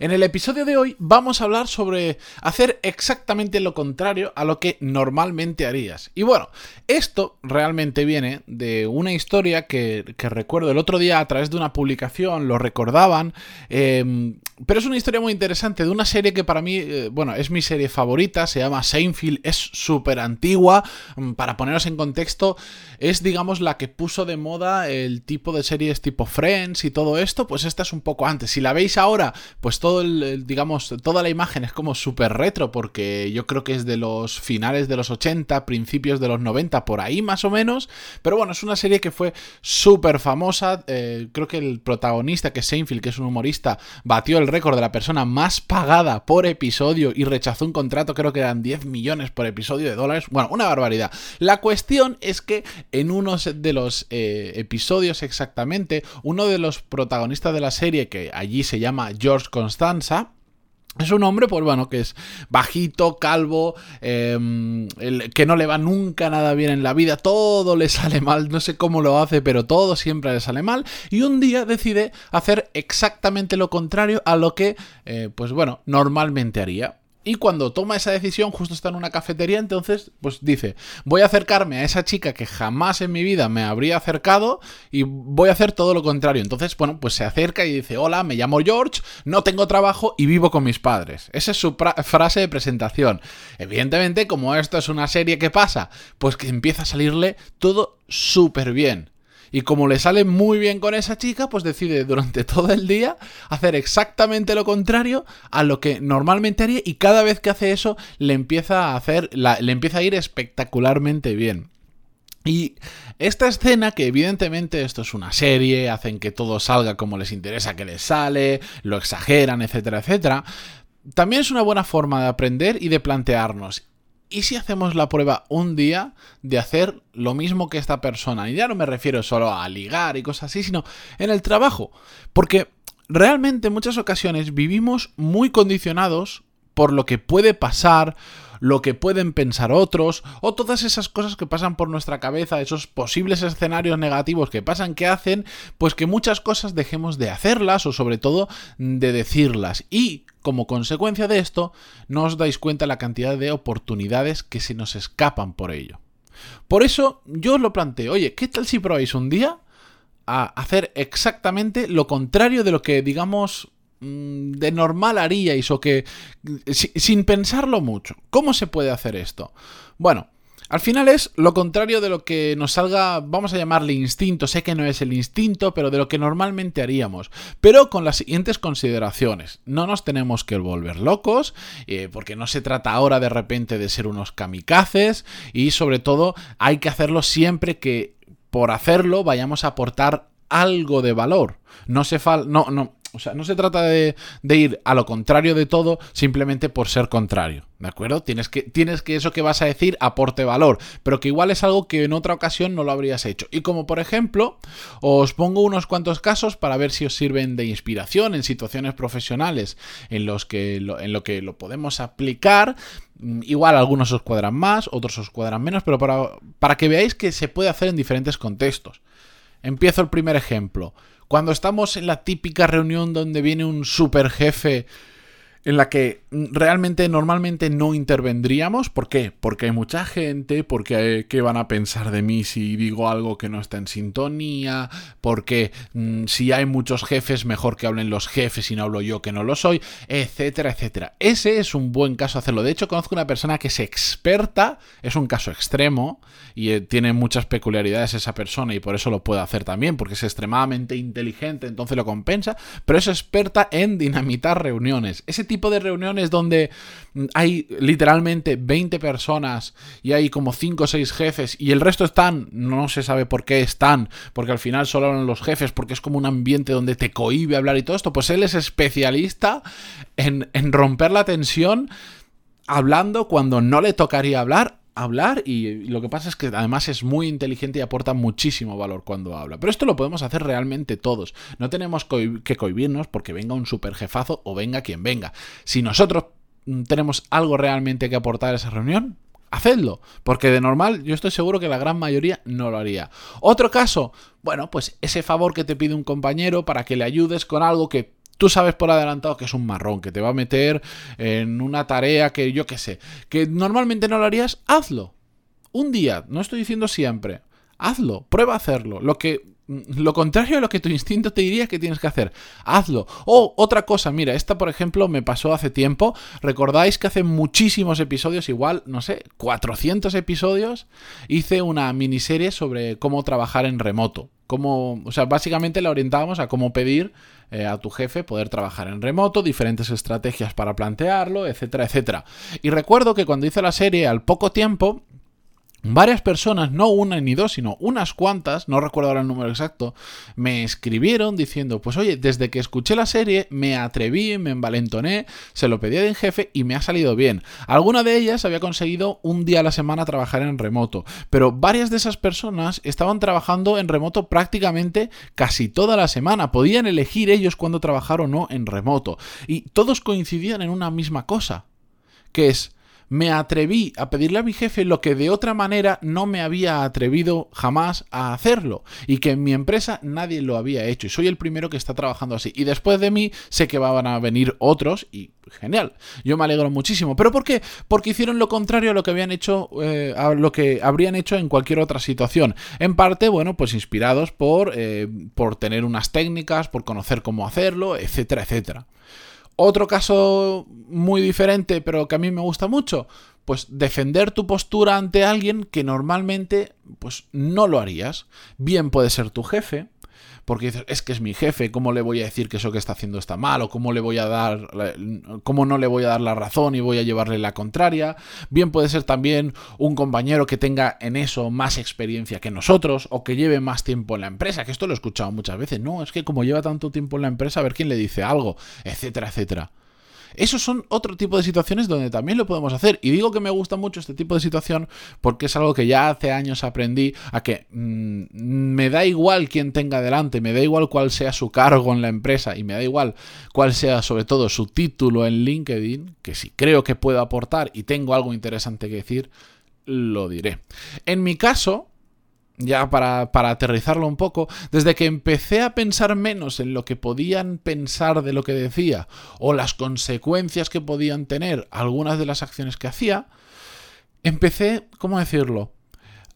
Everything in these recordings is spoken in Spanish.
En el episodio de hoy vamos a hablar sobre hacer exactamente lo contrario a lo que normalmente harías. Y bueno, esto realmente viene de una historia que, recuerdo el otro día a través de una publicación, lo recordaban, em, pero es una historia muy interesante de una serie que para mí, eh, bueno, es mi serie favorita, se llama Seinfeld, es súper antigua, mm, para poneros en contexto, es digamos la que puso de moda el tipo de series tipo Friends y todo esto, pues esta es un poco antes. Si la veis ahora, pues todo el, digamos, toda la imagen es como súper retro, porque yo creo que es de los finales de los 80, principios de los 90, por ahí más o menos, pero bueno, es una serie que fue súper famosa, eh, creo que el protagonista, que es Seinfeld, que es un humorista, batió el récord de la persona más pagada por episodio y rechazó un contrato, creo que eran 10 millones por episodio de dólares. Bueno, una barbaridad. La cuestión es que en uno de los eh, episodios exactamente, uno de los protagonistas de la serie, que allí se llama George Constanza, es un hombre, pues bueno, que es bajito, calvo, em, que no le va nunca nada bien en la vida, todo le sale mal, no sé cómo lo hace, pero todo siempre le sale mal, y un día decide hacer exactamente lo contrario a lo que, eh, pues bueno, normalmente haría. Y cuando toma esa decisión, justo está en una cafetería, entonces, pues dice, voy a acercarme a esa chica que jamás en mi vida me habría acercado y voy a hacer todo lo contrario. Entonces, bueno, pues se acerca y dice, hola, me llamo George, no tengo trabajo y vivo con mis padres. Esa es su frase de presentación. Evidentemente, como esto es una serie que pasa, pues que empieza a salirle todo súper bien. Y como le sale muy bien con esa chica, pues decide durante todo el día hacer exactamente lo contrario a lo que normalmente haría y cada vez que hace eso le empieza a hacer, le empieza a ir espectacularmente bien. Y esta escena, que evidentemente esto es una serie, hacen que todo salga como les interesa que les sale, lo exageran, etcétera, etcétera, también es una buena forma de aprender y de plantearnos. ¿Y si hacemos la prueba un día de hacer lo mismo que esta persona? Y ya no me refiero solo a ligar y cosas así, sino en el trabajo. Porque realmente en muchas ocasiones vivimos muy condicionados por lo que puede pasar, lo que pueden pensar otros, o todas esas cosas que pasan por nuestra cabeza, esos posibles escenarios negativos que pasan, que hacen, pues que muchas cosas dejemos de hacerlas o sobre todo de decirlas. Y como consecuencia de esto, no os dais cuenta la cantidad de oportunidades que se nos escapan por ello. Por eso yo os lo planteo, oye, ¿qué tal si probáis un día a hacer exactamente lo contrario de lo que, digamos, Mm, de normal haríais o que sin pensarlo mucho. ¿Cómo se puede hacer esto? Bueno, al final es lo contrario de lo que nos salga, vamos a llamarle instinto, sé que no es el instinto, pero de lo que normalmente haríamos, pero con las siguientes consideraciones. No nos tenemos que volver locos, eh, porque no se trata ahora de repente de ser unos kamikazes, y sobre todo hay que hacerlo siempre que por hacerlo vayamos a aportar algo de valor. No se fal no, no, o sea, no se trata de, ir a lo contrario de todo simplemente por ser contrario, ¿de acuerdo? Tienes que, tienes que eso que vas a decir aporte valor, pero que igual es algo que en otra ocasión no lo habrías hecho. Y como por ejemplo, os pongo unos cuantos casos para ver si os sirven de inspiración en situaciones profesionales en los que en lo que lo podemos aplicar. Mm, igual algunos os cuadran más, otros os cuadran menos, pero para, para que veáis que se puede hacer en diferentes contextos. Empiezo el primer ejemplo. Cuando estamos en la típica reunión donde viene un super jefe en la que realmente normalmente no intervendríamos. ¿Por qué? Porque hay mucha gente, porque ¿qué van a pensar de mí si digo algo que no está en sintonía? Porque mm, si hay muchos jefes, mejor que hablen los jefes y no hablo yo que no lo soy, etcétera, etcétera. Ese es un buen caso hacerlo. De hecho, conozco una persona que es experta, es un caso extremo y eh, tiene muchas peculiaridades esa persona y por eso lo puede hacer también, porque es extremadamente inteligente, entonces lo compensa, pero es experta en dinamitar reuniones. Ese tipo tipo de reuniones donde mm, hay literalmente 20 personas y hay como 5 o 6 jefes y el resto están, no se sabe por qué están, porque al final solo hablan los jefes, porque es como un ambiente donde te cohibe hablar y todo esto, pues él es especialista en, en romper la tensión hablando cuando no le tocaría hablar hablar y lo que pasa es que además es muy inteligente y aporta muchísimo valor cuando habla. Pero esto lo podemos hacer realmente todos. No tenemos que cohibirnos porque venga un super jefazo o venga quien venga. Si nosotros mm, tenemos algo realmente que aportar a esa reunión, hacedlo, porque de normal yo estoy seguro que la gran mayoría no lo haría. Otro caso, bueno, pues ese favor que te pide un compañero para que le ayudes con algo que tú sabes por adelantado que es un marrón, que te va a meter en una tarea que yo qué sé, que normalmente no lo harías, hazlo. Un día, no estoy diciendo siempre, hazlo, prueba a hacerlo. Lo que lo contrario a lo que tu instinto te diría que tienes que hacer. Hazlo. O otra cosa, mira, esta por ejemplo me pasó hace tiempo. ¿Recordáis que hace muchísimos episodios, igual, no sé, 400 episodios, hice una miniserie sobre cómo trabajar en remoto? Cómo, o sea, básicamente la orientábamos a cómo pedir eh, a tu jefe poder trabajar en remoto, diferentes estrategias para plantearlo, etcétera, etcétera. Y recuerdo que cuando hice la serie, al poco tiempo, Varias personas, no una ni dos, sino unas cuantas, no recuerdo ahora el número exacto, me escribieron diciendo, pues oye, desde que escuché la serie me atreví, me envalentoné, se lo pedí de jefe y me ha salido bien. Alguna de ellas había conseguido un día a la semana trabajar en remoto, pero varias de esas personas estaban trabajando en remoto prácticamente casi toda la semana. Podían elegir ellos cuándo trabajar o no en remoto. Y todos coincidían en una misma cosa, que es me atreví a pedirle a mi jefe lo que de otra manera no me había atrevido jamás a hacerlo y que en mi empresa nadie lo había hecho. Y soy el primero que está trabajando así. Y después de mí sé que van a venir otros y genial. Yo me alegro muchísimo. Pero ¿por qué? porque hicieron lo contrario a lo que habían hecho eh, a lo que habrían hecho en cualquier otra situación. En parte bueno pues inspirados por eh, por tener unas técnicas por conocer cómo hacerlo etcétera etcétera otro caso muy diferente, pero que a mí me gusta mucho, pues defender tu postura ante alguien que normalmente pues no lo harías. Bien puede ser tu jefe, porque es que es mi jefe, ¿cómo le voy a decir que eso que está haciendo está mal? ¿O cómo le voy a dar, cómo no le voy a dar la razón y voy a llevarle la contraria? Bien puede ser también un compañero que tenga en eso más experiencia que nosotros o que lleve más tiempo en la empresa, que esto lo he escuchado muchas veces, no, es que como lleva tanto tiempo en la empresa, a ver quién le dice algo, etcétera, etcétera. Esos son otro tipo de situaciones donde también lo podemos hacer. Y digo que me gusta mucho este tipo de situación porque es algo que ya hace años aprendí a que mm, me da igual quién tenga delante, me da igual cuál sea su cargo en la empresa y me da igual cuál sea sobre todo su título en LinkedIn, que si creo que puedo aportar y tengo algo interesante que decir, lo diré. En mi caso, ya para, para, aterrizarlo un poco, desde que empecé a pensar menos en lo que podían pensar de lo que decía o las consecuencias que podían tener algunas de las acciones que hacía, empecé, ¿cómo decirlo?,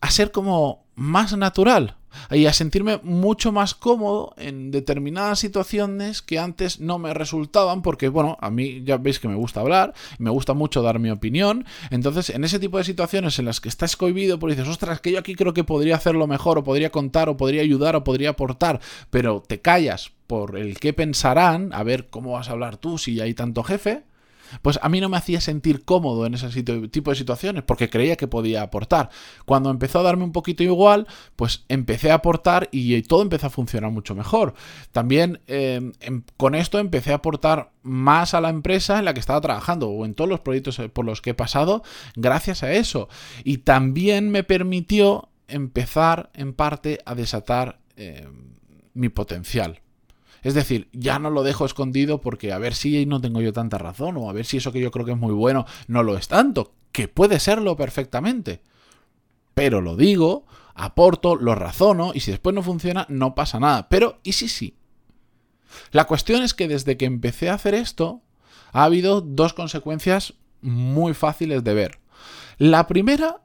a ser como más natural y a sentirme mucho más cómodo en determinadas situaciones que antes no me resultaban porque, bueno, a mí ya veis que me gusta hablar, me gusta mucho dar mi opinión, entonces en ese tipo de situaciones en las que estás cohibido, pues dices, ostras, que yo aquí creo que podría hacerlo mejor, o podría contar, o podría ayudar, o podría aportar, pero te callas por el que pensarán, a ver cómo vas a hablar tú si hay tanto jefe, pues a mí no me hacía sentir cómodo en ese tipo de situaciones porque creía que podía aportar. Cuando empezó a darme un poquito igual, pues empecé a aportar y todo empezó a funcionar mucho mejor. También em, em, con esto empecé a aportar más a la empresa en la que estaba trabajando o en todos los proyectos eh, por los que he pasado gracias a eso. Y también me permitió empezar en parte a desatar em, mi potencial. Es decir, ya no lo dejo escondido porque a ver si no tengo yo tanta razón o a ver si eso que yo creo que es muy bueno no lo es tanto, que puede serlo perfectamente. Pero lo digo, aporto, lo razono y si después no funciona no pasa nada. Pero ¿y si sí? La cuestión es que desde que empecé a hacer esto ha habido dos consecuencias muy fáciles de ver. La primera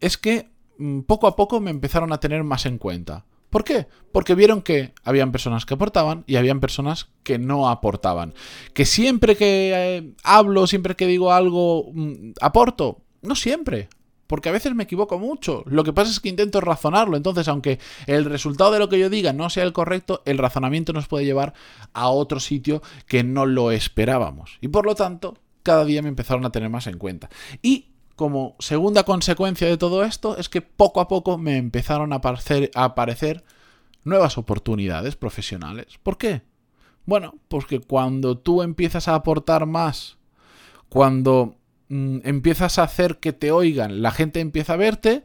es que mm, poco a poco me empezaron a tener más en cuenta. ¿Por qué? Porque vieron que habían personas que aportaban y habían personas que no aportaban. Que siempre que eh, hablo, siempre que digo algo, mm, aporto. No siempre. porque a veces me equivoco mucho. Lo que pasa es que intento razonarlo. Entonces, aunque el resultado de lo que yo diga no sea el correcto, el razonamiento nos puede llevar a otro sitio que no lo esperábamos. Y por lo tanto, cada día me empezaron a tener más en cuenta. Y como segunda consecuencia de todo esto es que poco a poco me empezaron a aparecer, nuevas oportunidades profesionales. ¿Por qué? Bueno, porque cuando tú empiezas a aportar más, cuando mm, empiezas a hacer que te oigan, la gente empieza a verte,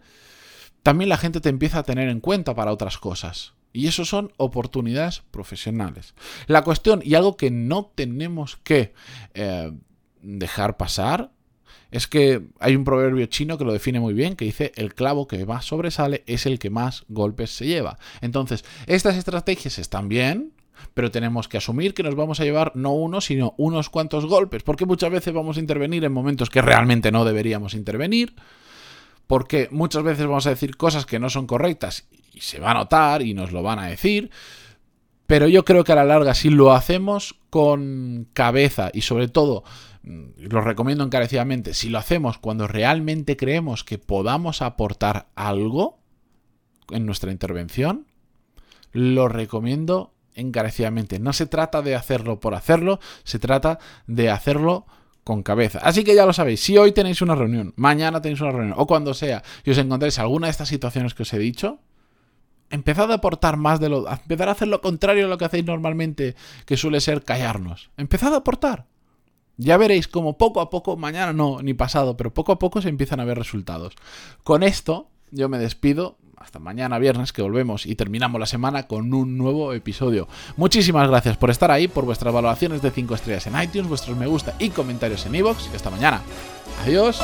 también la gente te empieza a tener en cuenta para otras cosas. Y eso son oportunidades profesionales. La cuestión, y algo que no tenemos que eh, dejar pasar, es que hay un proverbio chino que lo define muy bien, que dice el clavo que más sobresale es el que más golpes se lleva. Entonces, estas estrategias están bien, pero tenemos que asumir que nos vamos a llevar no uno, sino unos cuantos golpes, porque muchas veces vamos a intervenir en momentos que realmente no deberíamos intervenir, porque muchas veces vamos a decir cosas que no son correctas y se va a notar y nos lo van a decir, pero yo creo que a la larga si lo hacemos con cabeza y sobre todo lo recomiendo encarecidamente, si lo hacemos cuando realmente creemos que podamos aportar algo en nuestra intervención, lo recomiendo encarecidamente. No se trata de hacerlo por hacerlo, se trata de hacerlo con cabeza. Así que ya lo sabéis, si hoy tenéis una reunión, mañana tenéis una reunión, o cuando sea, y os encontréis alguna de estas situaciones que os he dicho, empezad a aportar más de lo... Empezad a hacer lo contrario a lo que hacéis normalmente, que suele ser callarnos. Empezad a aportar. Ya veréis como poco a poco, mañana no, ni pasado, pero poco a poco se empiezan a ver resultados. Con esto, yo me despido. Hasta mañana viernes que volvemos y terminamos la semana con un nuevo episodio. Muchísimas gracias por estar ahí, por vuestras valoraciones de 5 estrellas en iTunes, vuestros me gusta y comentarios en iVoox. Y hasta mañana. Adiós.